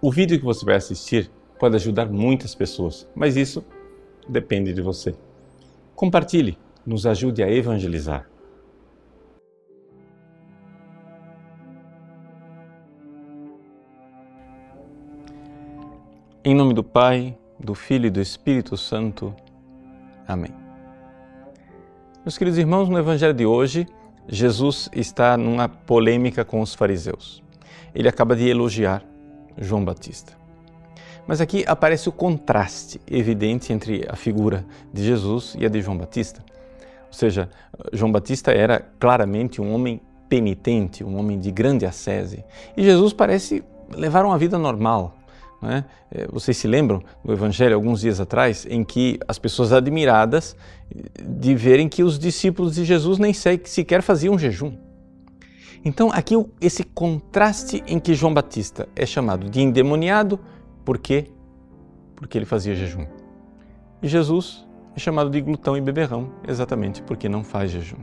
O vídeo que você vai assistir pode ajudar muitas pessoas, mas isso depende de você. Compartilhe, nos ajude a evangelizar. Em nome do Pai, do Filho e do Espírito Santo. Amém. Meus queridos irmãos, no Evangelho de hoje, Jesus está numa polêmica com os fariseus. Ele acaba de elogiar João Batista. Mas aqui aparece o contraste evidente entre a figura de Jesus e a de João Batista. Ou seja, João Batista era claramente um homem penitente, um homem de grande ascese, e Jesus parece levar uma vida normal. É? é? Vocês se lembram do Evangelho alguns dias atrás, em que as pessoas admiradas de verem que os discípulos de Jesus nem sequer faziam jejum. Então, aqui esse contraste em que João Batista é chamado de endemoniado, por quê? Porque ele fazia jejum. E Jesus é chamado de glutão e beberrão, exatamente porque não faz jejum.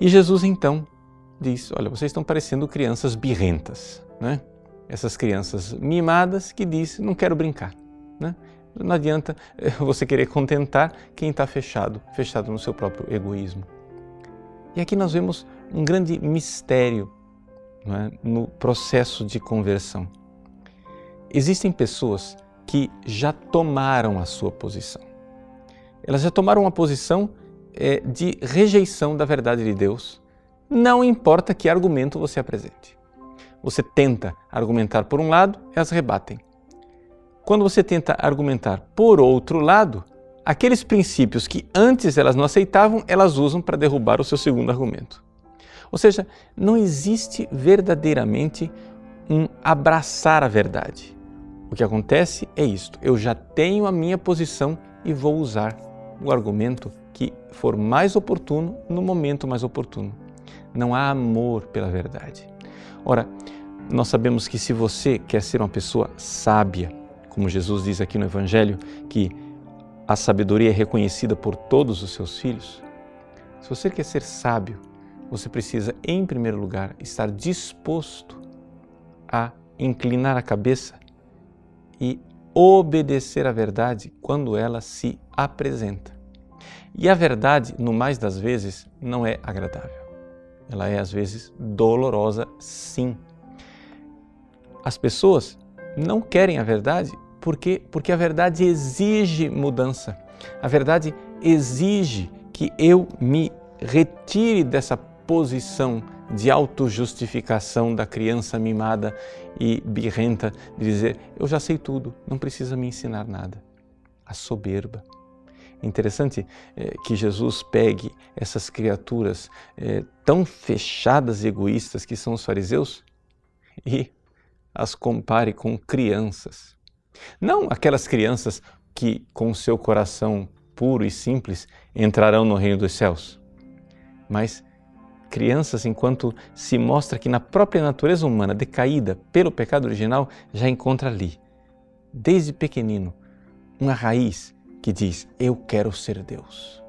E Jesus então diz: Olha, vocês estão parecendo crianças birrentas, né? Essas crianças mimadas que dizem: Não quero brincar, né? Não adianta você querer contentar quem está fechado, fechado no seu próprio egoísmo. E aqui nós vemos um grande mistério é? no processo de conversão. Existem pessoas que já tomaram a sua posição. Elas já tomaram uma posição é, de rejeição da verdade de Deus, não importa que argumento você apresente. Você tenta argumentar por um lado, elas rebatem. Quando você tenta argumentar por outro lado, aqueles princípios que antes elas não aceitavam, elas usam para derrubar o seu segundo argumento. Ou seja, não existe verdadeiramente um abraçar a verdade. O que acontece é isto: eu já tenho a minha posição e vou usar o argumento que for mais oportuno no momento mais oportuno. Não há amor pela verdade. Ora, nós sabemos que se você quer ser uma pessoa sábia, como Jesus diz aqui no Evangelho, que a sabedoria é reconhecida por todos os seus filhos? Se você quer ser sábio, você precisa, em primeiro lugar, estar disposto a inclinar a cabeça e obedecer à verdade quando ela se apresenta. E a verdade, no mais das vezes, não é agradável. Ela é, às vezes, dolorosa, sim. As pessoas não querem a verdade por quê? Porque a verdade exige mudança. A verdade exige que eu me retire dessa posição de autojustificação da criança mimada e birrenta, de dizer: eu já sei tudo, não precisa me ensinar nada. A soberba. Interessante é, que Jesus pegue essas criaturas é, tão fechadas e egoístas que são os fariseus e as compare com crianças não aquelas crianças que, com seu coração puro e simples, entrarão no reino dos céus, mas crianças enquanto se mostra que na própria natureza humana decaída pelo pecado original já encontra ali, desde pequenino, uma raiz que diz: Eu quero ser Deus.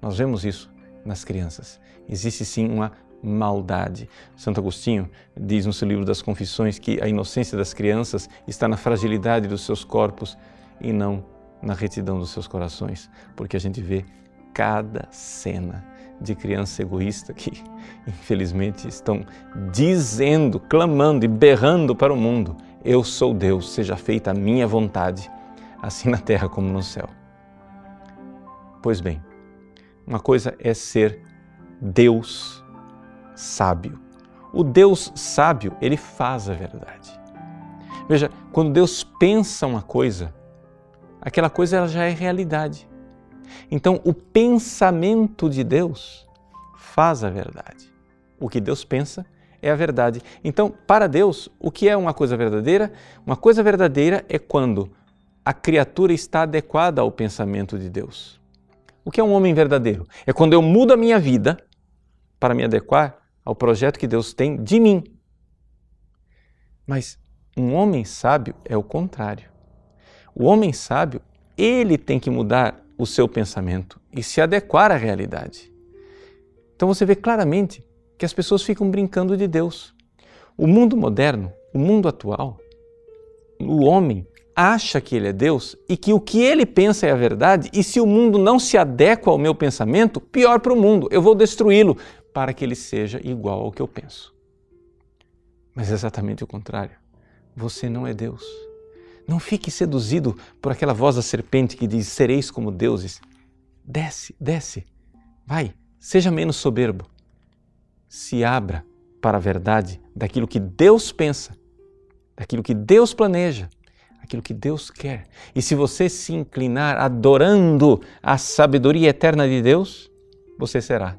Nós vemos isso nas crianças. Existe sim uma maldade. Santo Agostinho diz no seu livro das Confissões que a inocência das crianças está na fragilidade dos seus corpos e não na retidão dos seus corações, porque a gente vê cada cena de criança egoísta que, infelizmente, estão dizendo, clamando e berrando para o mundo: Eu sou Deus, seja feita a minha vontade, assim na terra como no céu. Pois bem, uma coisa é ser Deus sábio. O Deus sábio, ele faz a verdade. Veja, quando Deus pensa uma coisa, aquela coisa ela já é realidade. Então, o pensamento de Deus faz a verdade. O que Deus pensa é a verdade. Então, para Deus, o que é uma coisa verdadeira? Uma coisa verdadeira é quando a criatura está adequada ao pensamento de Deus. O que é um homem verdadeiro? É quando eu mudo a minha vida para me adequar ao projeto que Deus tem de mim. Mas um homem sábio é o contrário. O homem sábio, ele tem que mudar o seu pensamento e se adequar à realidade. Então você vê claramente que as pessoas ficam brincando de Deus. O mundo moderno, o mundo atual, o homem acha que ele é Deus e que o que ele pensa é a verdade, e se o mundo não se adequa ao meu pensamento, pior para o mundo, eu vou destruí-lo para que ele seja igual ao que eu penso. Mas é exatamente o contrário. Você não é Deus. Não fique seduzido por aquela voz da serpente que diz: sereis como deuses. Desce, desce. Vai, seja menos soberbo. Se abra para a verdade daquilo que Deus pensa, daquilo que Deus planeja aquilo que Deus quer. E se você se inclinar adorando a sabedoria eterna de Deus, você será